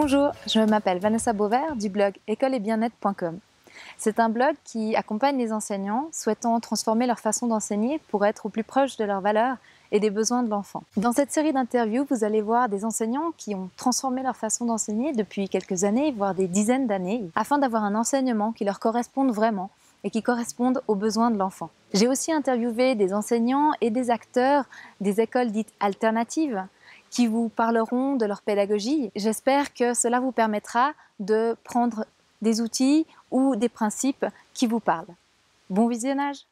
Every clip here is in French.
Bonjour, je m'appelle Vanessa Beauvert du blog école-et-bien-être.com. C'est un blog qui accompagne les enseignants souhaitant transformer leur façon d'enseigner pour être au plus proche de leurs valeurs et des besoins de l'enfant. Dans cette série d'interviews, vous allez voir des enseignants qui ont transformé leur façon d'enseigner depuis quelques années, voire des dizaines d'années, afin d'avoir un enseignement qui leur corresponde vraiment et qui corresponde aux besoins de l'enfant. J'ai aussi interviewé des enseignants et des acteurs des écoles dites alternatives qui vous parleront de leur pédagogie. J'espère que cela vous permettra de prendre des outils ou des principes qui vous parlent. Bon visionnage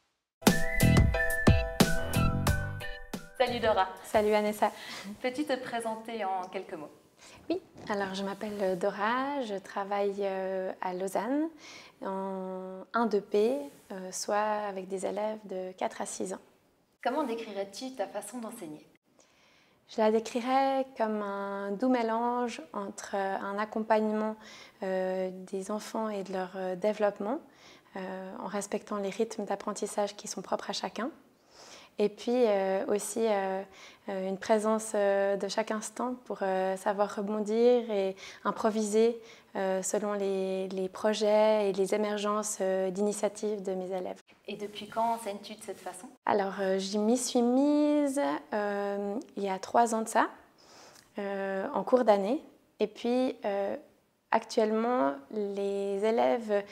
Salut Dora. Salut Vanessa. Peux-tu te présenter en quelques mots? Oui, alors je m'appelle Dora, je travaille euh, à Lausanne en 1-2P, euh, soit avec des élèves de 4 à 6 ans. Comment décrirais-tu ta façon d'enseigner? Je la décrirais comme un doux mélange entre un accompagnement euh, des enfants et de leur euh, développement, euh, en respectant les rythmes d'apprentissage qui sont propres à chacun, et puis aussi une présence de chaque instant pour savoir rebondir et improviser selon les, les, projets et les émergences d'initiatives de mes élèves. Et depuis quand enseignes-tu de cette façon? Alors, euh, j'y m'y suis mise euh, il y a trois ans de ça, euh, en cours d'année. Et puis, actuellement, les élèves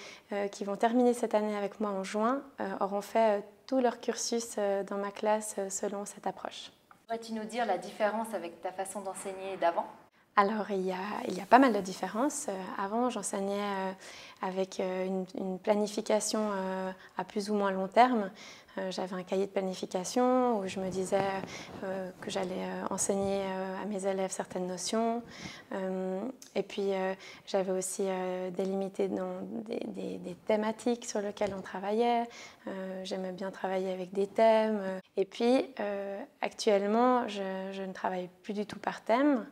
qui vont terminer cette année avec moi en juin auront fait tout leur cursus dans ma classe selon cette approche. Pourrais-tu nous dire la différence avec ta façon d'enseigner d'avant? Alors, il y, a, pas mal de différences. avant, j'enseignais avec une, une, planification à plus ou moins long terme. Euh, j'avais un cahier de planification où je me disais euh, que j'allais euh, enseigner à mes élèves certaines notions. et puis j'avais aussi délimité des, thématiques sur lesquelles on travaillait. J'aimais bien travailler avec des thèmes. Et puis actuellement, je, ne travaille plus du tout par thème.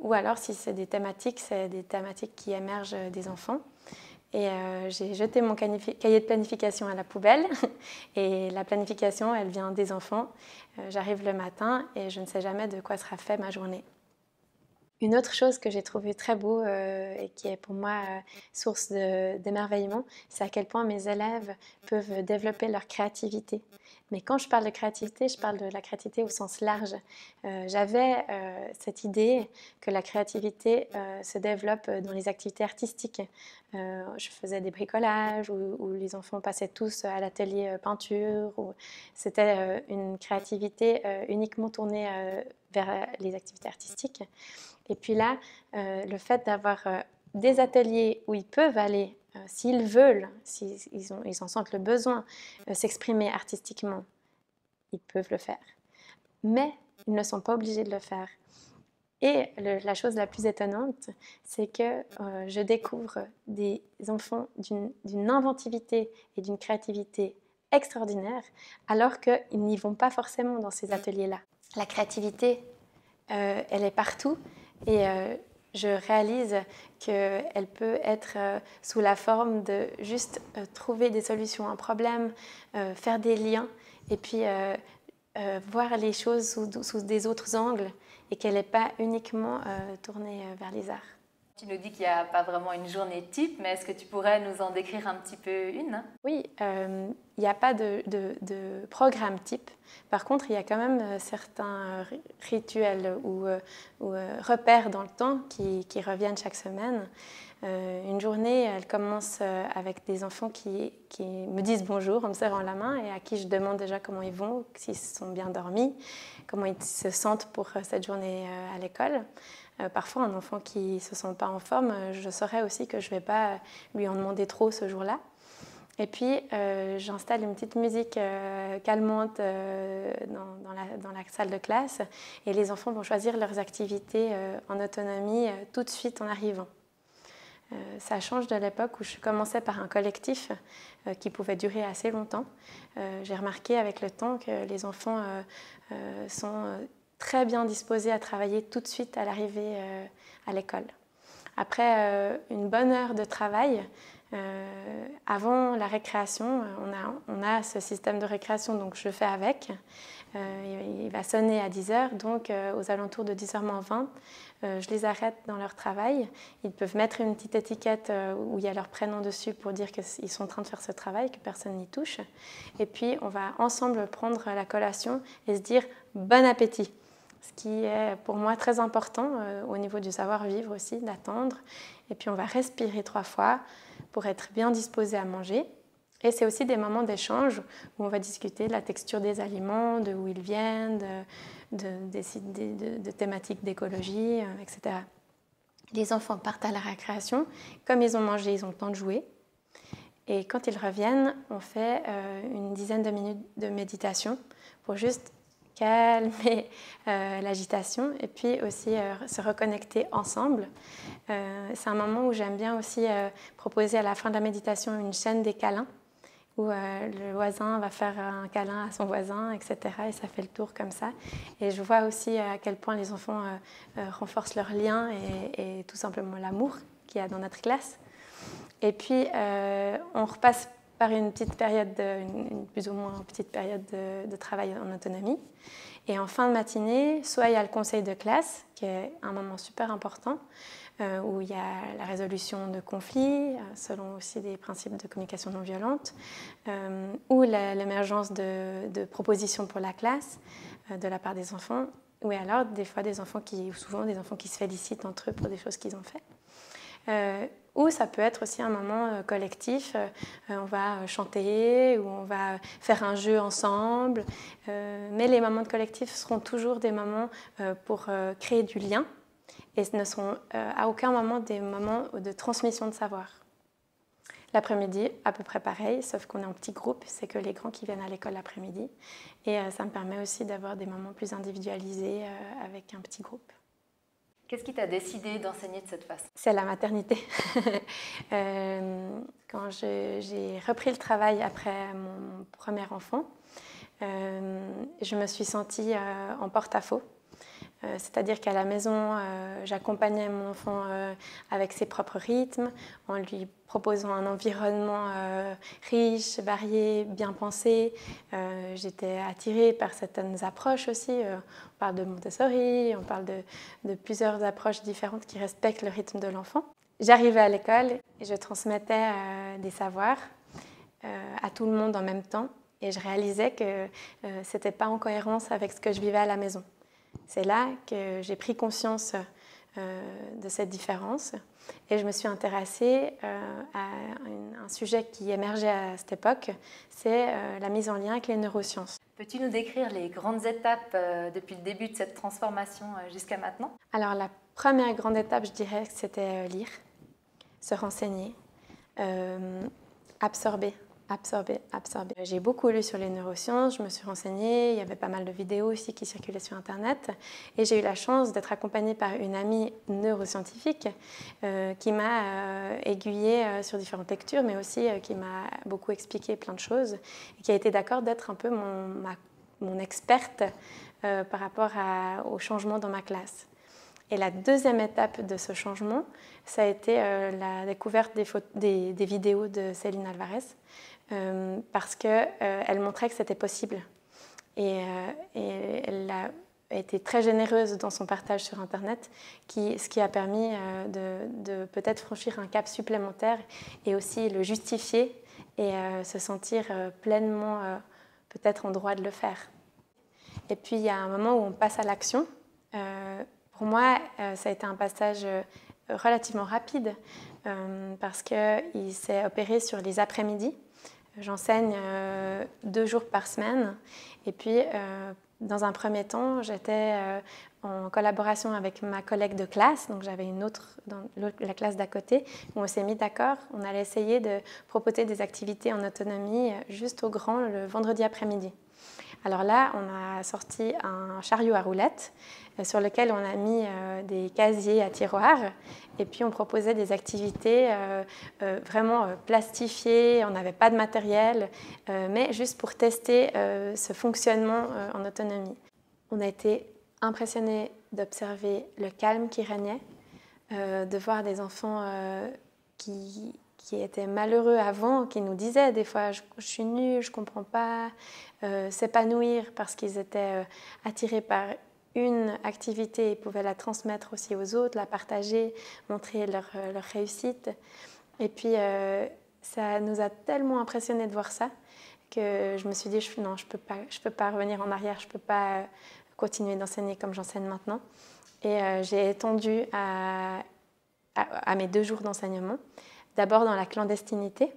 Ou alors, si c'est des thématiques, c'est des thématiques qui émergent des enfants. Et euh, j'ai jeté mon cahier de planification à la poubelle. Et la planification, elle vient des enfants. Euh, j'arrive le matin et je ne sais jamais de quoi sera fait ma journée. Une autre chose que j'ai trouvé très beau euh, et qui est pour moi source d'émerveillement, c'est à quel point mes élèves peuvent développer leur créativité. Mais quand je parle de créativité, je parle de la créativité au sens large. Euh, j'avais euh, cette idée que la créativité euh, se développe dans les activités artistiques. je faisais des bricolages où, les enfants passaient tous à l'atelier peinture. C'était une créativité uniquement tournée vers les activités artistiques. Et puis là, le fait d'avoir des ateliers où ils peuvent aller euh, s'ils veulent, s'ils ils en sentent le besoin, euh, s'exprimer artistiquement, ils peuvent le faire. Mais ils ne sont pas obligés de le faire. Et la chose la plus étonnante, c'est que euh, je découvre des enfants d'une inventivité et d'une créativité extraordinaire, alors qu'ils n'y vont pas forcément dans ces ateliers-là. La créativité, elle est partout, et je réalise qu'elle peut être euh, sous la forme de juste euh, trouver des solutions à un problème, euh, faire des liens et puis voir les choses sous, sous des autres angles et qu'elle n'est pas uniquement tournée vers les arts. Tu nous dis qu'il n'y a pas vraiment une journée type, mais est-ce que tu pourrais nous en décrire un petit peu une? Oui, il n'y a pas de, programme type. Par contre, il y a quand même euh, certains rituels ou, euh, euh, repères dans le temps qui, reviennent chaque semaine. une journée, elle commence avec des enfants qui, qui, me disent bonjour en me serrant la main et à qui je demande déjà comment ils vont, s'ils sont bien dormis, comment ils se sentent pour cette journée à l'école. Parfois, un enfant qui ne se sent pas en forme, je saurais aussi que je ne vais pas lui en demander trop ce jour-là. Et puis, euh, j'installe une petite musique euh, calmante euh, dans, la, salle de classe et les enfants vont choisir leurs activités en autonomie tout de suite en arrivant. ça change de l'époque où je commençais par un collectif qui pouvait durer assez longtemps. J'ai remarqué avec le temps que les enfants sont très bien disposés à travailler tout de suite à l'arrivée à l'école. Après une bonne heure de travail, avant la récréation, on a, on a, ce système de récréation, donc je fais avec. il va sonner à 10h, donc aux alentours de 10h 20, euh, je les arrête dans leur travail. Ils peuvent mettre une petite étiquette euh, où il y a leur prénom dessus pour dire qu'ils sont en train de faire ce travail, que personne n'y touche. Et puis, on va ensemble prendre la collation et se dire bon appétit. Ce qui est pour moi très important euh, au niveau du savoir-vivre aussi, d'attendre. Et puis, on va respirer trois fois pour être bien disposé à manger. Et c'est aussi des moments d'échange où on va discuter de la texture des aliments, de où ils viennent, de, thématiques d'écologie, euh, etc. Les enfants partent à la récréation. Comme ils ont mangé, ils ont le temps de jouer. Et quand ils reviennent, on fait euh, une dizaine de minutes de méditation pour juste calmer euh, l'agitation et puis aussi se reconnecter ensemble. c'est un moment où j'aime bien aussi proposer à la fin de la méditation une chaîne des câlins où euh, le voisin va faire un câlin à son voisin, etc. Et ça fait le tour comme ça. Et je vois aussi à quel point les enfants euh, euh, renforcent leurs liens et, tout simplement l'amour qu'il y a dans notre classe. Et puis, on repasse une petite période, une, plus ou moins petite période de, de, travail en autonomie. Et en fin de matinée, soit il y a le conseil de classe, qui est un moment super important, euh, où il y a la résolution de conflits, euh, selon aussi des principes de communication non violente, euh, ou l'émergence de, propositions pour la classe de la part des enfants, ou alors des fois des enfants qui, ou souvent des enfants qui se félicitent entre eux pour des choses qu'ils ont fait. Ou ça peut être aussi un moment collectif, on va chanter ou on va faire un jeu ensemble, mais les moments de collectif seront toujours des moments pour créer du lien et ce ne euh, à aucun moment des moments de transmission de savoir. L'après-midi, à peu près pareil, sauf qu'on est en petit groupe, c'est que les grands qui viennent à l'école l'après-midi. Et euh, ça me permet aussi d'avoir des moments plus individualisés euh, avec un petit groupe. Qu'est-ce qui t'a décidé d'enseigner de cette façon? C'est la maternité. quand j'ai repris le travail après mon premier enfant, je me suis sentie en porte-à-faux euh, c'est-à-dire qu'à la maison, euh, j'accompagnais mon enfant euh, avec ses propres rythmes, en lui proposant un environnement riche, varié, bien pensé. J'étais attirée par certaines approches aussi. on parle de Montessori, on parle de, plusieurs approches différentes qui respectent le rythme de l'enfant. J'arrivais à l'école et je transmettais des savoirs à tout le monde en même temps. Et je réalisais que ce n'était pas en cohérence avec ce que je vivais à la maison. C'est là que j'ai pris conscience euh, de cette différence et je me suis intéressée euh, à un, sujet qui émergeait à cette époque, c'est euh, la mise en lien avec les neurosciences. Peux-tu nous décrire les grandes étapes depuis le début de cette transformation jusqu'à maintenant? Alors la première grande étape, je dirais que c'était lire, se renseigner, absorber Absorber, absorber. J'ai beaucoup lu sur les neurosciences, je me suis renseignée, il y avait pas mal de vidéos aussi qui circulaient sur Internet. Et j'ai eu la chance d'être accompagnée par une amie neuroscientifique euh, qui m'a euh, aiguillée euh, sur différentes lectures, mais aussi qui m'a beaucoup expliqué plein de choses et qui a été d'accord d'être un peu mon, experte par rapport à, au changement dans ma classe. Et la deuxième étape de ce changement, ça a été la découverte des, vidéos de Céline Alvarez, euh, parce qu'elle euh, montrait que c'était possible. Et, euh, elle a été très généreuse dans son partage sur Internet, ce qui a permis de, peut-être franchir un cap supplémentaire et aussi le justifier et se sentir pleinement peut-être en droit de le faire. Et puis il y a un moment où on passe à l'action. pour moi, ça a été un passage relativement rapide parce qu'il s'est opéré sur les après-midi. J'enseigne euh, deux jours par semaine. Et puis, euh, dans un premier temps, j'étais euh, en collaboration avec ma collègue de classe. Donc, j'avais une autre dans la classe d'à côté où on s'est mis d'accord. On allait essayer de proposer des activités en autonomie juste au grand le vendredi après-midi. Alors là, on a sorti un chariot à roulettes sur lequel on a mis euh, des casiers à tiroirs et puis on proposait des activités euh, vraiment plastifiées, on n'avait pas de matériel, mais juste pour tester ce fonctionnement en autonomie. On a été impressionnés d'observer le calme qui régnait, de voir des enfants qui, qui étaient malheureux avant, qui nous disaient des fois je, suis nul, je comprends pas, s'épanouir parce qu'ils étaient attirés par une activité et pouvaient la transmettre aussi aux autres, la partager, montrer leur, leur réussite. Et puis ça nous a tellement impressionné de voir ça que je me suis dit non, je peux pas, je peux pas revenir en arrière, je peux pas continuer d'enseigner comme j'enseigne maintenant. Et euh, j'ai étendu à, mes deux jours d'enseignement. D'abord dans la clandestinité,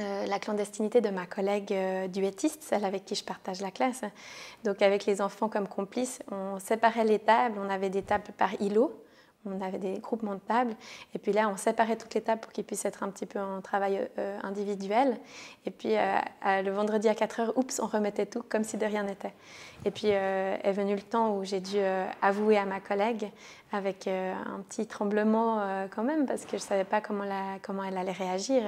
euh, la clandestinité de ma collègue euh, duettiste, celle avec qui je partage la classe. Donc avec les enfants comme complices, on séparait les tables, on avait des tables par îlot on avait des groupements de tables. Et puis là, on séparait toutes les tables pour qu'ils puissent être un petit peu en travail euh, individuel. Et puis le vendredi à 4 heures, oups, on remettait tout comme si de rien n'était. Et puis est venu le temps où j'ai dû avouer à ma collègue avec un petit tremblement quand même parce que je ne savais pas comment elle allait réagir.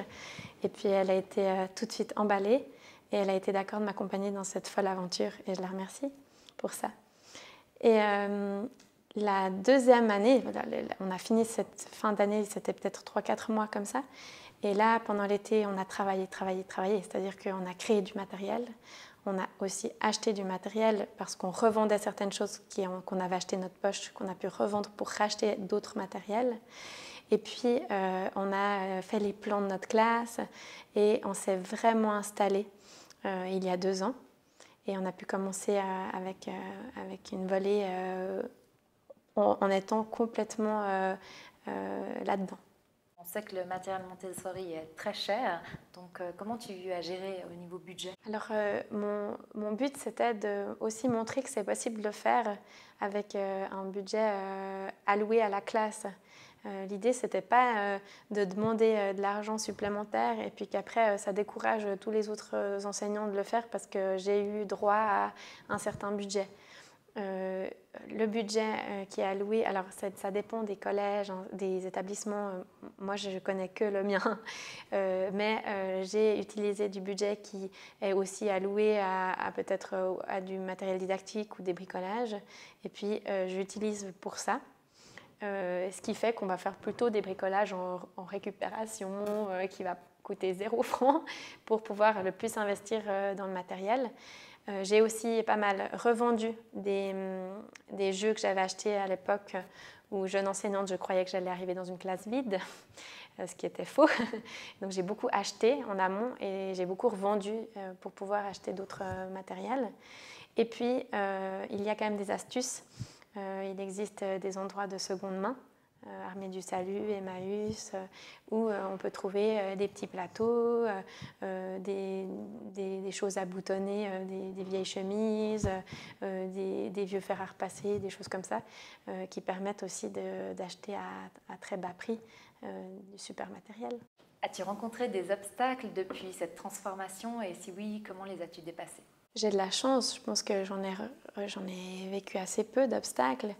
Et puis elle a été tout de suite emballée et elle a été d'accord de m'accompagner dans cette folle aventure et je la remercie pour ça. Et la deuxième année, on a fini cette fin d'année, c'était peut-être 3-4 mois comme ça. Et là, pendant l'été, on a travaillé, travaillé, travaillé. C'est-à-dire qu'on a créé du matériel. On a aussi acheté du matériel parce qu'on revendait certaines choses qu'on avait achetées notre poche, qu'on a pu revendre pour racheter d'autres matériels. Et puis, euh, on a fait les plans de notre classe et on s'est vraiment installé euh, il y a deux ans. Et on a pu commencer avec, euh, avec une volée en, étant complètement euh, euh, là-dedans. On sait que le matériel Montessori est très cher, donc euh, comment tu as géré au niveau budget? Alors mon, mon, but c'était de aussi montrer que c'est possible de le faire avec un budget alloué à la classe. L'idée, c'était pas de demander de l'argent supplémentaire et puis qu'après, ça décourage tous les autres enseignants de le faire parce que j'ai eu droit à un certain budget. Euh, le budget euh, qui est alloué, alors ça, dépend des collèges, hein, des établissements. Euh, moi, je ne connais que le mien, mais j'ai utilisé du budget qui est aussi alloué à, peut-être du matériel didactique ou des bricolages. Et puis, j'utilise pour ça. Ce qui fait qu'on va faire plutôt des bricolages en, récupération, qui va coûter zéro franc pour pouvoir le plus investir dans le matériel. Euh, j'ai aussi pas mal revendu des, hum, des jeux que j'avais achetés à l'époque où jeune enseignante, je croyais que j'allais arriver dans une classe vide, euh, ce qui était faux. Donc j'ai beaucoup acheté en amont et j'ai beaucoup revendu euh, pour pouvoir acheter d'autres matériels. Et puis, il y a quand même des astuces. Il existe des endroits de seconde main euh, Armée du Salut, Emmaüs, euh, où euh, on peut trouver des petits plateaux, des, des, choses à boutonner, des, vieilles chemises, des, vieux fers à repasser, des choses comme ça, qui permettent aussi d'acheter à, à, très bas prix du super matériel. As-tu rencontré des obstacles depuis cette transformation et si oui, comment les as-tu dépassés? J'ai de la chance, je pense que j'en ai, ai vécu assez peu d'obstacles.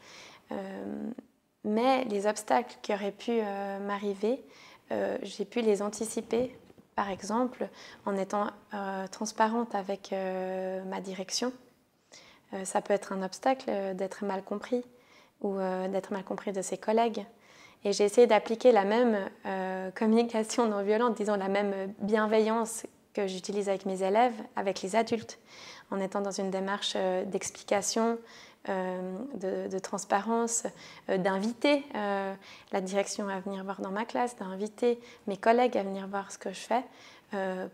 Mais les obstacles qui auraient pu euh, m'arriver, euh, j'ai pu les anticiper, par exemple, en étant euh, transparente avec ma direction. ça peut être un obstacle d'être mal compris ou d'être mal compris de ses collègues. Et j'ai essayé d'appliquer la même communication non violente, disons la même bienveillance que j'utilise avec mes élèves, avec les adultes, en étant dans une démarche d'explication, euh, de, transparence, euh, d'inviter euh, la direction à venir voir dans ma classe, d'inviter mes collègues à venir voir ce que je fais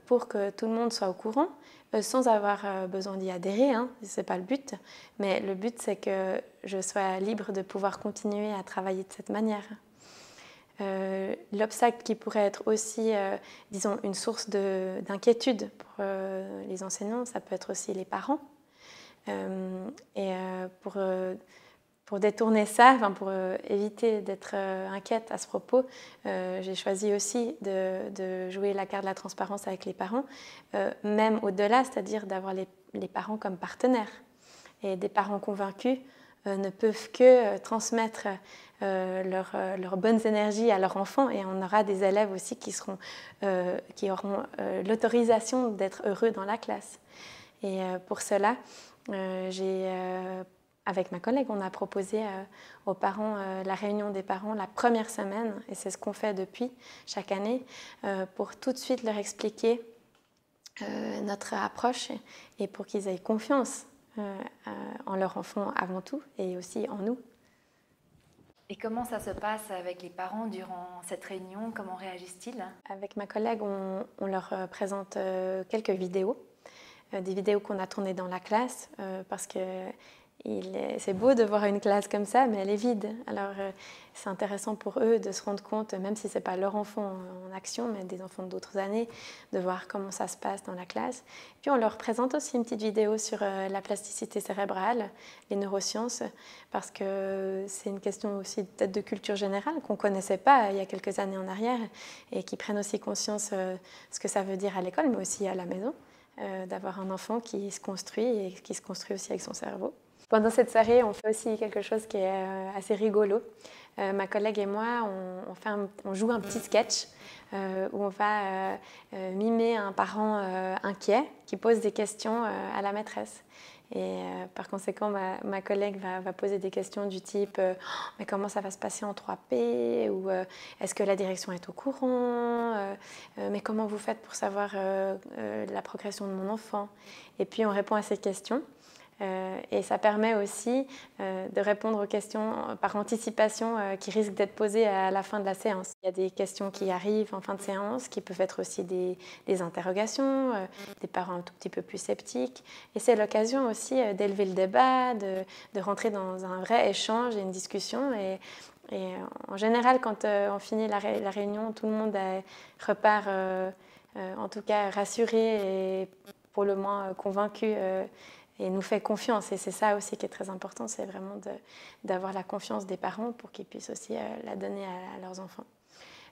pour que tout le monde soit au courant, sans avoir besoin d'y adhérer, hein, ce n'est pas le but, mais le but c'est que je sois libre de pouvoir continuer à travailler de cette manière. L'obstacle qui pourrait être aussi, disons, une source d'inquiétude pour les enseignants, ça peut être aussi les parents. Euh, et euh, pour, euh, pour détourner ça, enfin pour éviter d'être inquiète à ce propos, j'ai choisi aussi de, de, jouer la carte de la transparence avec les parents, même au-delà, c'est-à-dire d'avoir les, les, parents comme partenaires. Et des parents convaincus ne peuvent que transmettre leurs leur bonnes énergies à leurs enfants et on aura des élèves aussi qui, seront, qui auront l'autorisation d'être heureux dans la classe. Et pour cela, euh, euh, avec ma collègue, on a proposé aux parents la réunion des parents la première semaine, et c'est ce qu'on fait depuis chaque année, pour tout de suite leur expliquer notre approche et pour qu'ils aient confiance en leur enfant avant tout et aussi en nous. Et comment ça se passe avec les parents durant cette réunion? Comment réagissent-ils? Avec ma collègue, on, leur euh, présente euh, quelques vidéos, euh, des vidéos qu'on a tournées dans la classe, parce que c'est beau de voir une classe comme ça, mais elle est vide. Alors euh, c'est intéressant pour eux de se rendre compte, même si ce n'est pas leur enfant en action, mais des enfants d'autres années, de voir comment ça se passe dans la classe. Puis on leur présente aussi une petite vidéo sur euh, la plasticité cérébrale, les neurosciences, parce que c'est une question aussi peut-être de culture générale qu'on ne connaissait pas il y a quelques années en arrière, et qui prennent aussi conscience de euh, ce que ça veut dire à l'école, mais aussi à la maison. d'avoir un enfant qui se construit et qui se construit aussi avec son cerveau. Pendant cette soirée, on fait aussi quelque chose qui est euh, assez rigolo. Euh, ma collègue et moi, on, fait on, joue un petit sketch euh, où on va mimer un parent inquiet qui pose des questions à la maîtresse. Et par conséquent, ma, collègue va, poser des questions du type Mais comment ça va se passer en 3P Ou Est-ce que la direction est au courant? Mais comment vous faites pour savoir la progression de mon enfant? Et puis on répond à ces questions. Euh, et ça permet aussi euh, de répondre aux questions par anticipation euh, qui risquent d'être posées à la fin de la séance. Il y a des questions qui arrivent en fin de séance, qui peuvent être aussi des, interrogations, des parents un tout petit peu plus sceptiques. Et c'est l'occasion aussi d'élever le débat, de, rentrer dans un vrai échange et une discussion. Et, en général, quand on finit la, réunion, tout le monde repart, en tout cas, rassuré et pour le moins convaincu et nous fait confiance. Et c'est ça aussi qui est très important, c'est vraiment d'avoir la confiance des parents pour qu'ils puissent aussi euh, la donner à, leurs enfants.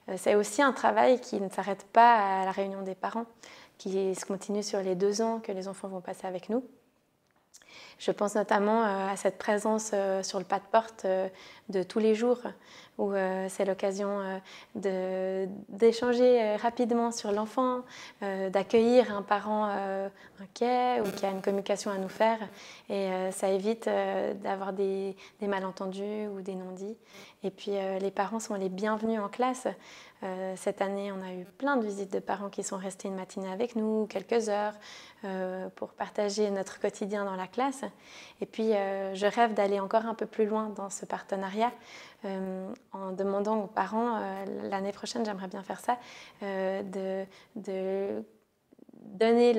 Euh, c'est aussi un travail qui ne s'arrête pas à la réunion des parents, qui se continue sur les deux ans que les enfants vont passer avec nous. Je pense notamment euh, à cette présence sur le pas de porte de tous les jours, où c'est l'occasion d'échanger rapidement sur l'enfant, d'accueillir un parent inquiet ou qui a une communication à nous faire. Et ça évite d'avoir des, malentendus ou des non-dits. Et puis les parents sont les bienvenus en classe. Cette année, on a eu plein de visites de parents qui sont restés une matinée avec nous, quelques heures, pour partager notre quotidien dans la classe. Et puis, je rêve d'aller encore un peu plus loin dans ce partenariat euh, en demandant aux parents, euh, l'année prochaine j'aimerais bien faire ça, euh, de, donner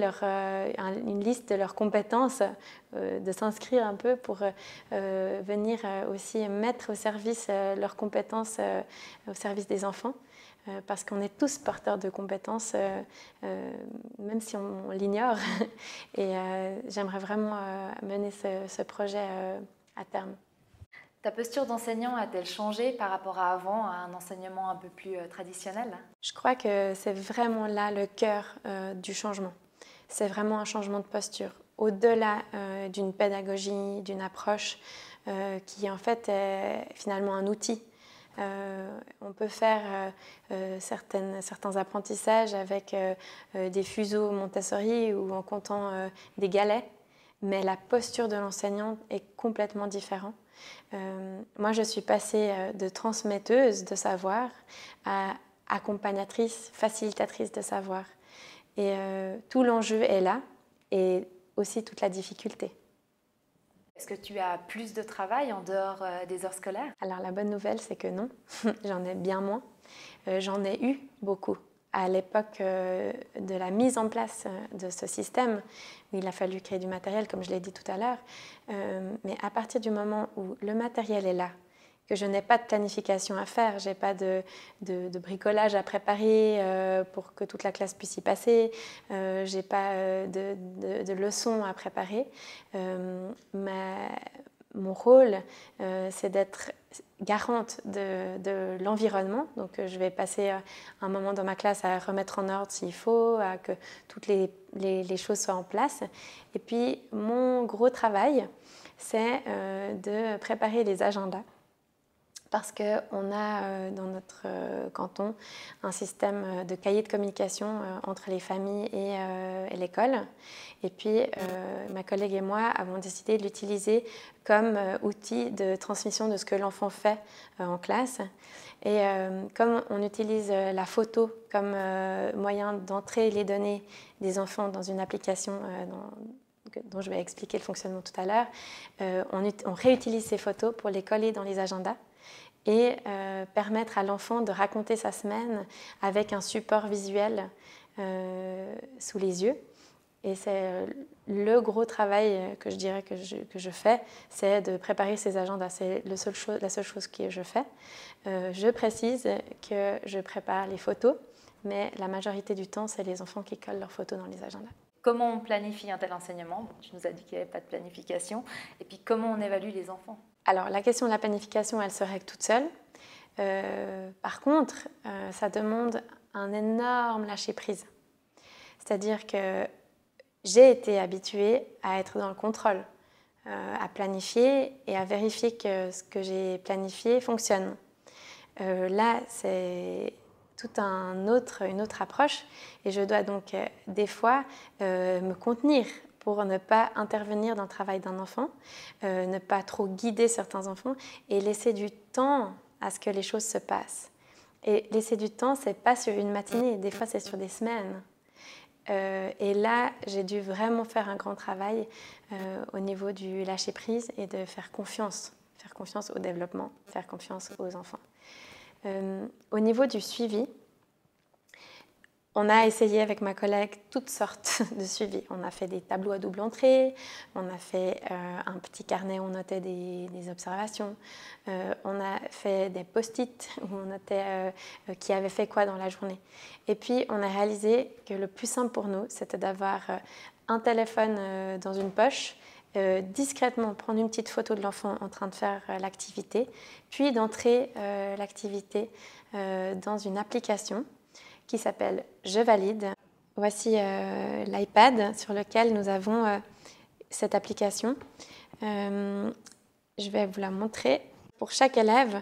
une liste de leurs compétences, de s'inscrire un peu pour venir aussi mettre au service leurs compétences au service des enfants. Parce qu'on est tous porteurs de compétences, même si on, l'ignore. Et j'aimerais vraiment mener ce, ce projet à terme. Ta posture d'enseignant a-t-elle changé par rapport à avant, à un enseignement un peu plus euh, traditionnel? Je crois que c'est vraiment là le cœur euh, du changement. C'est vraiment un changement de posture. Au-delà euh, d'une pédagogie, d'une approche qui en fait est finalement un outil. On peut faire certaines, certains apprentissages avec des fuseaux Montessori ou en comptant des galets, mais la posture de l'enseignant est complètement différente. Euh, moi, je suis passée euh, de transmetteuse de savoir à accompagnatrice, facilitatrice de savoir. Et euh, tout l'enjeu est là et aussi toute la difficulté. Est-ce que tu as plus de travail en dehors des heures scolaires? Alors la bonne nouvelle, c'est que non, j'en ai bien moins. j'en ai eu beaucoup à l'époque euh, de la mise en place euh, de ce système, où il a fallu créer du matériel, comme je l'ai dit tout à l'heure. Euh, mais à partir du moment où le matériel est là, que je n'ai pas de planification à faire, j'ai pas de, bricolage à préparer pour que toute la classe puisse y passer, j'ai pas de, de, leçons à préparer. Ma, mon rôle, euh, c'est d'être garante de, l'environnement. Donc, euh, je vais passer euh, un moment dans ma classe à remettre en ordre s'il faut, à que toutes les, choses soient en place. Et puis, mon gros travail, c'est de préparer les agendas parce qu'on a euh, dans notre euh, canton un système euh, de cahier de communication entre les familles et, l'école. Et puis, ma collègue et moi avons décidé de l'utiliser comme outil de transmission de ce que l'enfant fait en classe. Et comme on utilise la photo comme moyen d'entrer les données des enfants dans une application dont je vais expliquer le fonctionnement tout à l'heure, on réutilise ces photos pour les coller dans les agendas et euh, permettre à l'enfant de raconter sa semaine avec un support visuel euh, sous les yeux. Et c'est euh, le gros travail que je dirais que je, que je fais, c'est de préparer ces agendas. C'est la seule chose que je fais. je précise que je prépare les photos, mais la majorité du temps, c'est les enfants qui collent leurs photos dans les agendas. Comment on planifie un tel enseignement? Tu nous as dit qu'il n'y avait pas de planification. Et puis comment on évalue les enfants? Alors, la question de la planification, elle se règle toute seule. Euh, par contre, euh, ça demande un énorme lâcher-prise. C'est-à-dire que j'ai été habituée à être dans le contrôle, euh, à planifier et à vérifier que ce que j'ai planifié fonctionne. là, c'est toute un autre, une autre approche et je dois donc des fois me contenir pour ne pas intervenir dans le travail d'un enfant, euh, ne pas trop guider certains enfants et laisser du temps à ce que les choses se passent. Et laisser du temps, c'est pas sur une matinée, des fois c'est sur des semaines. Euh, et là, j'ai dû vraiment faire un grand travail euh, au niveau du lâcher prise et de faire confiance, faire confiance au développement, faire confiance aux enfants. au niveau du suivi, on a essayé avec ma collègue toutes sortes de suivis. On a fait des tableaux à double entrée, on a fait euh, un petit carnet où on notait des, observations, euh, on a fait des post-it où on notait euh, qui avait fait quoi dans la journée. Et puis on a réalisé que le plus simple pour nous, c'était d'avoir un téléphone dans une poche, discrètement prendre une petite photo de l'enfant en train de faire l'activité, puis d'entrer l'activité dans une application qui s'appelle Je valide. Voici euh, l'iPad sur lequel nous avons euh, cette application. Euh, je vais vous la montrer. Pour chaque élève,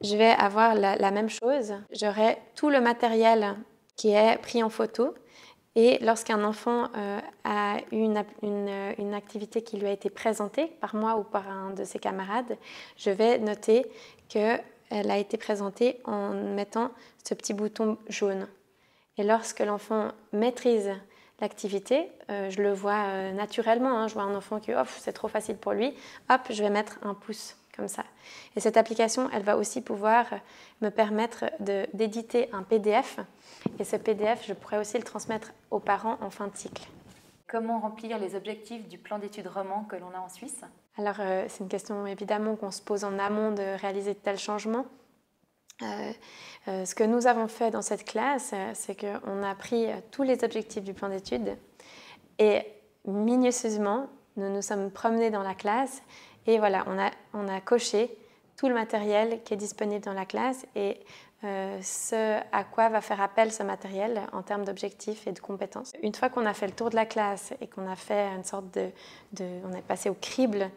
je vais avoir la, même chose. J'aurai tout le matériel qui est pris en photo. Et lorsqu'un enfant a une, une, une, activité qui lui a été présentée par moi ou par un de ses camarades, je vais noter que elle a été présentée en mettant ce petit bouton jaune. Et lorsque l'enfant maîtrise l'activité, euh, je le vois euh, naturellement. Hein. je vois un enfant qui, oh, c'est trop facile pour lui, hop, je vais mettre un pouce comme ça. Et cette application, elle va aussi pouvoir me permettre d'éditer un PDF. Et ce PDF, je pourrais aussi le transmettre aux parents en fin de cycle. Comment remplir les objectifs du plan d'études roman que l'on a en Suisse? Alors, euh, c'est une question évidemment qu'on se pose en amont de réaliser de tels changements. Euh, euh, ce que nous avons fait dans cette classe, c'est qu'on a pris tous les objectifs du plan d'études et minutieusement, nous nous sommes promenés dans la classe et voilà, on a, on a coché tout le matériel qui est disponible dans la classe et ce à quoi va faire appel ce matériel en termes d'objectifs et de compétences. Une fois qu'on a fait le tour de la classe et qu'on a fait une sorte de, on est passé au crible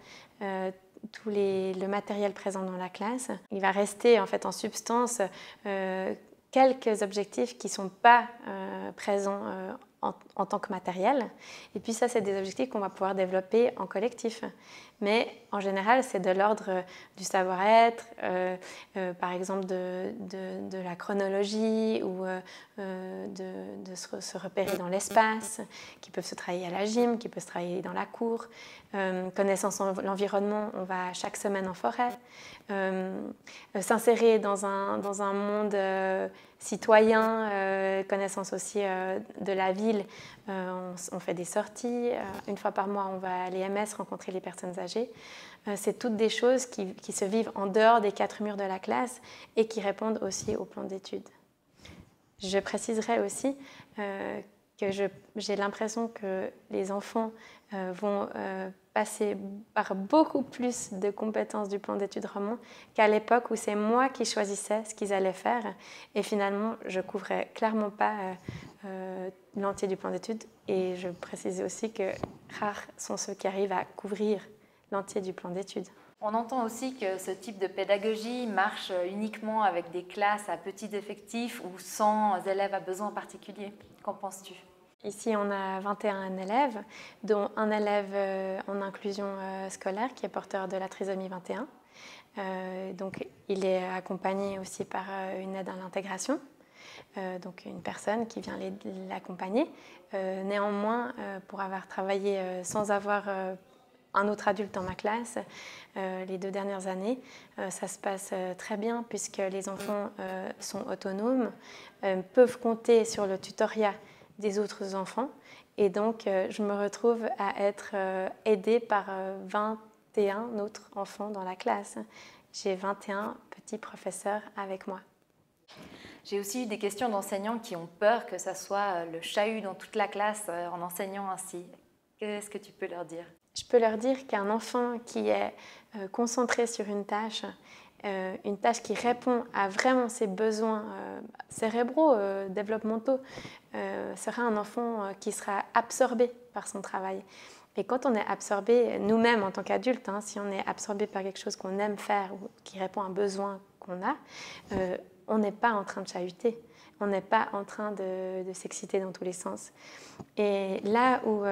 tout le matériel présent dans la classe. Il va rester en fait en substance euh, quelques objectifs qui ne sont pas euh, présents euh, en, tant que matériel. Et puis ça, c'est des objectifs qu'on va pouvoir développer en collectif. Mais en général, c'est de l'ordre du savoir-être, euh, euh, par exemple de, la chronologie ou euh, de, se, repérer dans l'espace, qui peuvent se travailler à la gym, qui peuvent se travailler dans la cour. connaissance de l'environnement, on va chaque semaine en forêt. S'insérer dans un, dans un monde citoyen, connaissance aussi de la ville, euh, on, fait des sorties. Euh, une fois par mois, on va à l'EMS rencontrer les personnes âgées. Euh, c'est toutes des choses qui, se vivent en dehors des quatre murs de la classe et qui répondent aussi au plan d'études. Je préciserai aussi que j'ai l'impression que les enfants vont passer par beaucoup plus de compétences du plan d'études roman qu'à l'époque où c'est moi qui choisissais ce qu'ils allaient faire. Et finalement, je couvrais clairement pas euh, l'entier du plan d'études. Et je précise aussi que rares sont ceux qui arrivent à couvrir l'entier du plan d'études. On entend aussi que ce type de pédagogie marche uniquement avec des classes à petits effectifs ou sans élèves à besoins particuliers. Qu'en penses-tu? Ici, on a 21 élèves, dont un élève euh, en inclusion euh, scolaire qui est porteur de la trisomie 21. Euh, donc, il est accompagné aussi par une aide à l'intégration, donc une personne qui vient l'accompagner. néanmoins, pour avoir travaillé sans avoir un autre adulte dans ma classe les deux dernières années, ça se passe très bien puisque les enfants sont autonomes, peuvent compter sur le tutorat des autres enfants. Et donc, euh, je me retrouve à être euh, aidée par 21 euh, autres enfants dans la classe. J'ai 21 petits professeurs avec moi. J'ai aussi eu des questions d'enseignants qui ont peur que ça soit le chahut dans toute la classe en enseignant ainsi. Qu'est-ce que tu peux leur dire? Je peux leur dire qu'un enfant qui est concentré sur une tâche euh, une tâche qui répond à vraiment ses besoins euh, cérébraux, euh, développementaux, sera un enfant qui sera absorbé par son travail. Et quand on est absorbé, nous-mêmes en tant qu'adultes, hein, si on est absorbé par quelque chose qu'on aime faire ou qui répond à un besoin qu'on a, on n'est pas en train de chahuter, on n'est pas en train de, de s'exciter dans tous les sens. Et là où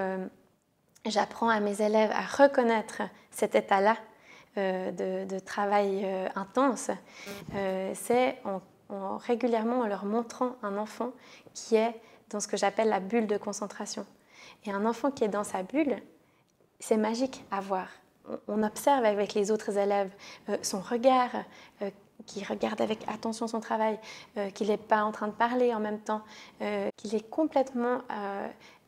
j'apprends à mes élèves à reconnaître cet état-là, euh, de, travail euh, intense, euh, c'est en, régulièrement en leur montrant un enfant qui est dans ce que j'appelle la bulle de concentration. Et un enfant qui est dans sa bulle, c'est magique à voir. On, observe avec les autres élèves son regard, qui regarde avec attention son travail, qu'il n'est pas en train de parler en même temps, qu'il est complètement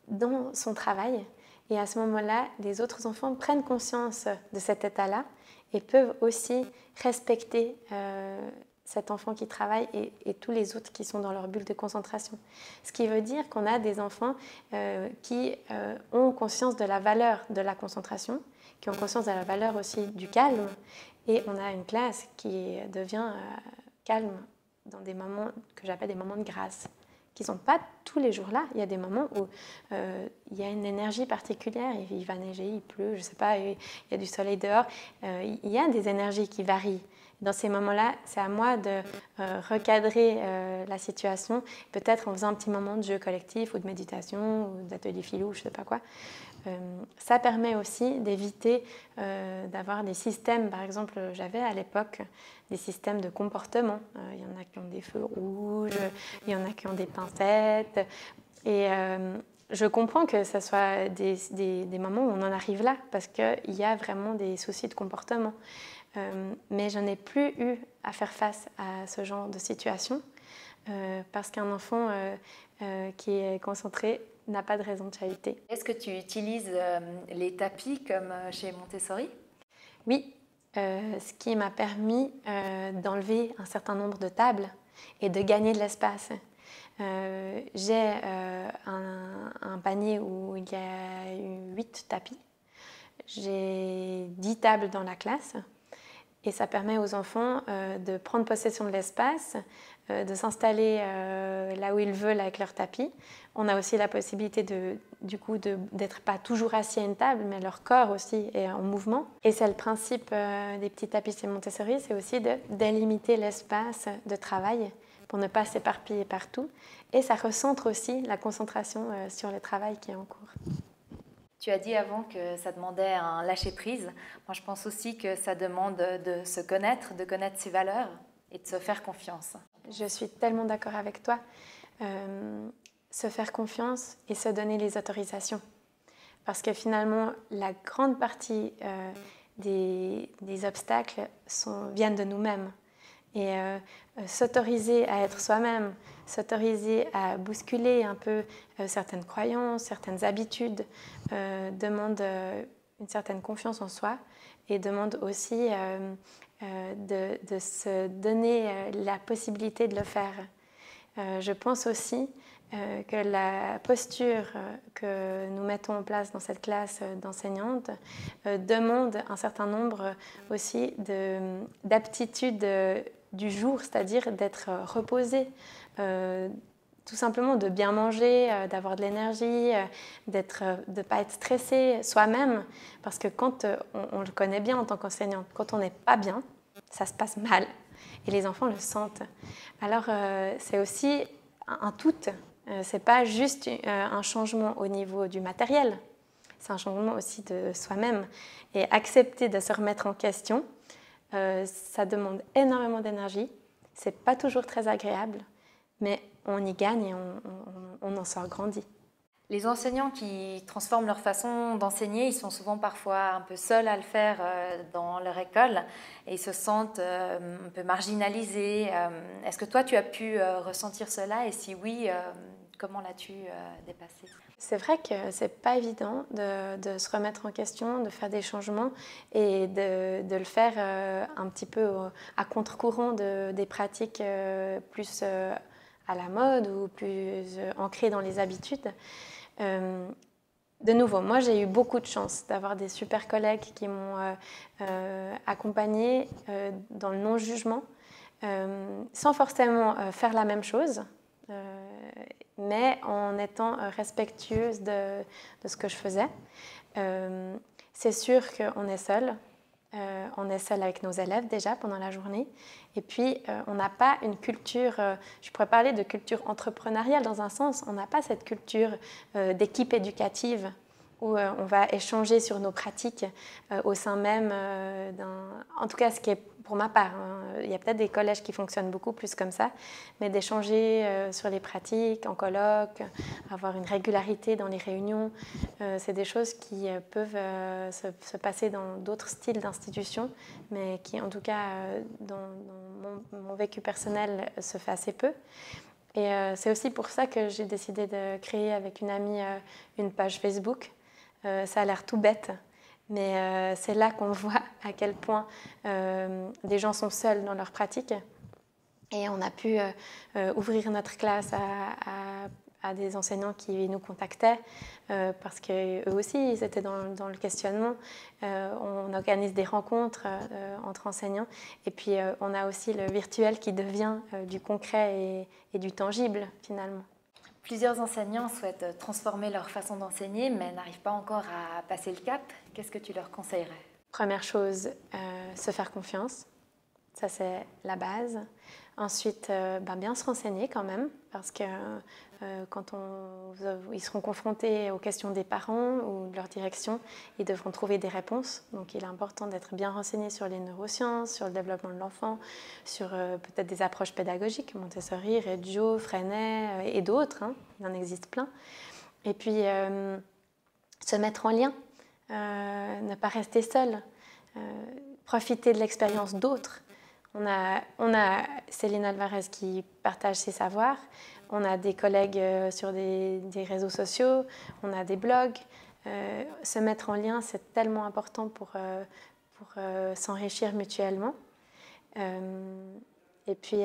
dans son travail. Et à ce moment-là, les autres enfants prennent conscience de cet état-là et peuvent aussi respecter euh, cet enfant qui travaille et, tous les autres qui sont dans leur bulle de concentration. Ce qui veut dire qu'on a des enfants euh, qui euh, ont conscience de la valeur de la concentration, qui ont conscience de la valeur aussi du calme, et on a une classe qui devient calme dans des moments que j'appelle des moments de grâce qui ne sont pas tous les jours là. Il y a des moments où euh, il y a une énergie particulière, il va neiger, il pleut, je ne sais pas, il y a du soleil dehors. Euh, il y a des énergies qui varient. Dans ces moments-là, c'est à moi de euh, recadrer la situation, peut-être en faisant un petit moment de jeu collectif ou de méditation ou d'atelier philo, je ne sais pas quoi. Ça permet aussi d'éviter d'avoir des systèmes, par exemple, j'avais à l'époque des systèmes de comportement. Euh, il y en a qui ont des feux rouges, il y en a qui ont des pincettes. Et euh, je comprends que ce soit des, moments où on en arrive là, parce qu'il y a vraiment des soucis de comportement. Euh, mais je n'ai plus eu à faire face à ce genre de situation, parce qu'un enfant qui est concentré n'a pas de raison de charité. Est-ce que tu utilises les tapis comme chez Montessori? Oui, euh, ce qui m'a permis euh, d'enlever un certain nombre de tables et de gagner de l'espace. Euh, j'ai un, panier où il y a eu 8 tapis. J'ai 10 tables dans la classe et ça permet aux enfants de prendre possession de l'espace, de s'installer là où ils veulent avec leur tapis. On a aussi la possibilité du coup d'être pas toujours assis à une table, mais leur corps aussi est en mouvement. Et c'est le principe euh, des petits tapis chez Montessori, c'est aussi de délimiter l'espace de travail pour ne pas s'éparpiller partout. Et ça recentre aussi la concentration euh, sur le travail qui est en cours. Tu as dit avant que ça demandait un lâcher-prise. Moi, je pense aussi que ça demande de se connaître, de connaître ses valeurs et de se faire confiance. Je suis tellement d'accord avec toi. Euh, se faire confiance et se donner les autorisations. Parce que finalement, la grande partie euh, des, obstacles viennent de nous-mêmes. Et euh, s'autoriser à être soi-même, s'autoriser à bousculer un peu euh, certaines croyances, certaines habitudes, demande une certaine confiance en soi et demande aussi de, se donner la possibilité de le faire. je pense aussi euh, que la posture euh, que nous mettons en place dans cette classe euh, d'enseignantes demande un certain nombre aussi d'aptitudes du jour, c'est-à-dire d'être reposé tout simplement de bien manger, d'avoir de l'énergie, de ne pas être stressé soi-même. Parce que quand on, le connaît bien en tant qu'enseignante, quand on n'est pas bien, ça se passe mal. Et les enfants le sentent. Alors c'est aussi un, tout. c'est pas juste un changement au niveau du matériel. C'est un changement aussi de soi-même. Et accepter de se remettre en question, ça demande énormément d'énergie c'est pas toujours très agréable, mais on y gagne et on, en sort grandi. Les enseignants qui transforment leur façon d'enseigner, ils sont souvent parfois un peu seuls à le faire euh, dans leur école et ils se sentent euh, un peu marginalisés. Euh, est-ce que toi, tu as pu ressentir cela? Et si oui, comment l'as-tu dépassé? C'est vrai que c'est pas évident de, se remettre en question, de faire des changements et de, le faire euh, un petit peu à contre-courant des pratiques euh, plus euh, à la mode ou plus ancrées dans les habitudes. de nouveau, moi j'ai eu beaucoup de chance d'avoir des super collègues qui m'ont accompagnée dans le non-jugement, sans forcément faire la même chose mais en étant euh, respectueuse de, ce que je faisais. Euh, c'est sûr qu'on est seul. Euh, on est seul avec nos élèves déjà pendant la journée. Et puis, on n'a pas une culture, je pourrais parler de culture entrepreneuriale dans un sens, on n'a pas cette culture d'équipe éducative où on va échanger sur nos pratiques au sein même d'un... En tout cas, ce qui est pour ma part. Hein. Il y a peut-être des collèges qui fonctionnent beaucoup plus comme ça, mais d'échanger euh, sur les pratiques en colloque, avoir une régularité dans les réunions, euh, c'est des choses qui euh, peuvent se, passer dans d'autres styles d'institutions, mais qui en tout cas dans, mon, vécu personnel se fait assez peu. Et c'est aussi pour ça que j'ai décidé de créer avec une amie une page Facebook. Ça a l'air tout bête, mais euh, c'est là qu'on voit à quel point euh, des gens sont seuls dans leur pratique. Et on a pu euh, ouvrir notre classe à, des enseignants qui nous contactaient parce qu'eux aussi, ils étaient dans, le questionnement. on organise des rencontres entre enseignants. Et puis, on a aussi le virtuel qui devient du concret et du tangible, finalement. Plusieurs enseignants souhaitent transformer leur façon d'enseigner, mais n'arrivent pas encore à passer le cap. Qu'est-ce que tu leur conseillerais? Première chose, euh, se faire confiance. Ça, c'est la base. Ensuite, euh, ben, bien se renseigner quand même, parce que euh, quand ils seront confrontés aux questions des parents ou de leur direction, ils devront trouver des réponses. Donc il est important d'être bien renseigné sur les neurosciences, sur le développement de l'enfant, sur peut-être des approches pédagogiques, Montessori, Reggio, Freinet et d'autres. Hein. Il en existe plein. Et puis se mettre en lien euh, ne pas rester seul, euh, profiter de l'expérience d'autres. On a, Céline Alvarez qui partage ses savoirs, on a des collègues euh, sur des, réseaux sociaux, on a des blogs. se mettre en lien, c'est tellement important pour, pour s'enrichir mutuellement. et, puis,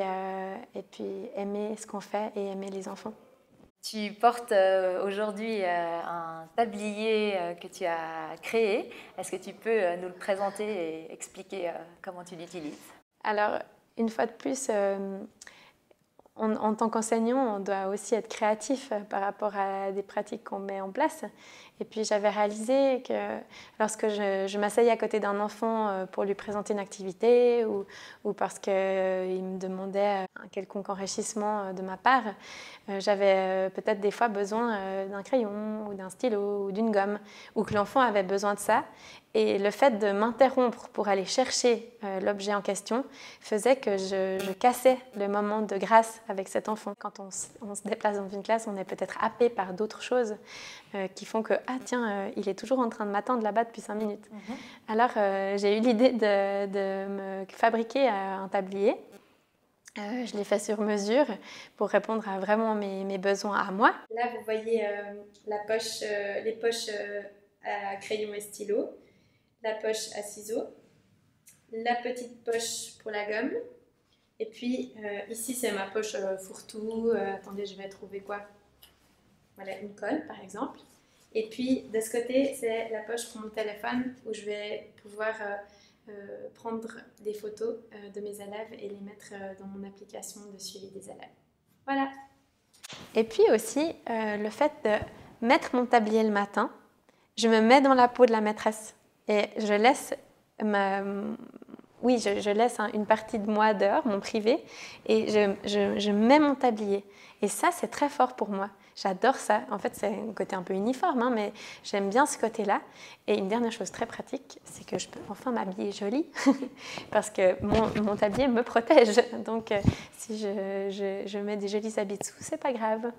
aimer ce qu'on fait et aimer les enfants. Tu portes euh, aujourd'hui euh, un tablier euh, que tu as créé. Est-ce que tu peux nous le présenter et expliquer comment tu l'utilises? Alors, une fois de plus, en tant qu'enseignant, on doit aussi être créatif par rapport à des pratiques qu'on met en place. Et puis j'avais réalisé que lorsque je, m'asseyais à côté d'un enfant euh, pour lui présenter une activité ou, ou parce qu'il euh, me demandait un quelconque enrichissement euh, de ma part, j'avais peut-être des fois besoin d'un crayon ou d'un stylo ou d'une gomme, ou que l'enfant avait besoin de ça. Et le fait de m'interrompre pour aller chercher l'objet en question faisait que je, cassais le moment de grâce avec cet enfant. Quand on, on, se déplace dans une classe, on est peut-être happé par d'autres choses qui font que ah tiens, euh, il est toujours en train de m'attendre là-bas depuis cinq minutes. Mhm. Alors euh, j'ai eu l'idée de, me fabriquer euh, un tablier. je l'ai fait sur mesure pour répondre à vraiment mes, besoins à moi. Là, vous voyez la poche, les poches à crayon et stylo, la poche à ciseaux, la petite poche pour la gomme. Et puis ici, c'est ma poche fourre-tout. attendez, je vais trouver quoi? Voilà, une colle par exemple. Et puis de ce côté, c'est la poche pour mon téléphone où je vais pouvoir euh, euh, prendre des photos euh, de mes élèves et les mettre dans mon application de suivi des élèves. Voilà. Et puis aussi, euh, le fait de mettre mon tablier le matin, je me mets dans la peau de la maîtresse et je laisse ma, oui, je, laisse une partie de moi dehors, mon privé, et je, mets mon tablier. Et ça, c'est très fort pour moi. J'adore ça. En fait, c'est un côté un peu uniforme, hein, mais j'aime bien ce côté-là. Et une dernière chose très pratique, c'est que je peux enfin m'habiller jolie, parce que mon, tablier me protège. Donc, euh, si je, mets des jolis habits dessous, c'est pas grave.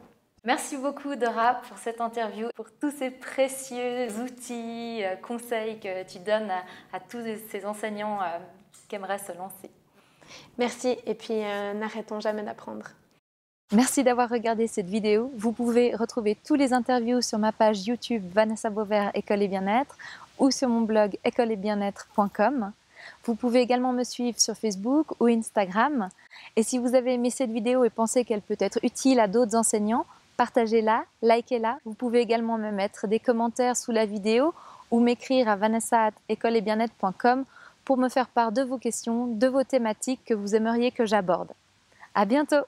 Merci beaucoup Dora pour cette interview, pour tous ces précieux outils, euh, conseils que tu donnes à, tous ces enseignants euh, qui aimeraient se lancer. Merci et puis n'arrêtons jamais d'apprendre. Merci d'avoir regardé cette vidéo. Vous pouvez retrouver tous les interviews sur ma page YouTube Vanessa Beauvert École et Bien-être ou sur mon blog écoleetbienêtre.com. Vous pouvez également me suivre sur Facebook ou Instagram. Et si vous avez aimé cette vidéo et pensez qu'elle peut être utile à d'autres enseignants, partagez-la, likez-la. Vous pouvez également me mettre des commentaires sous la vidéo ou m'écrire à vanessa.écoleetbienêtre.com pour me faire part de vos questions, de vos thématiques que vous aimeriez que j'aborde. À bientôt!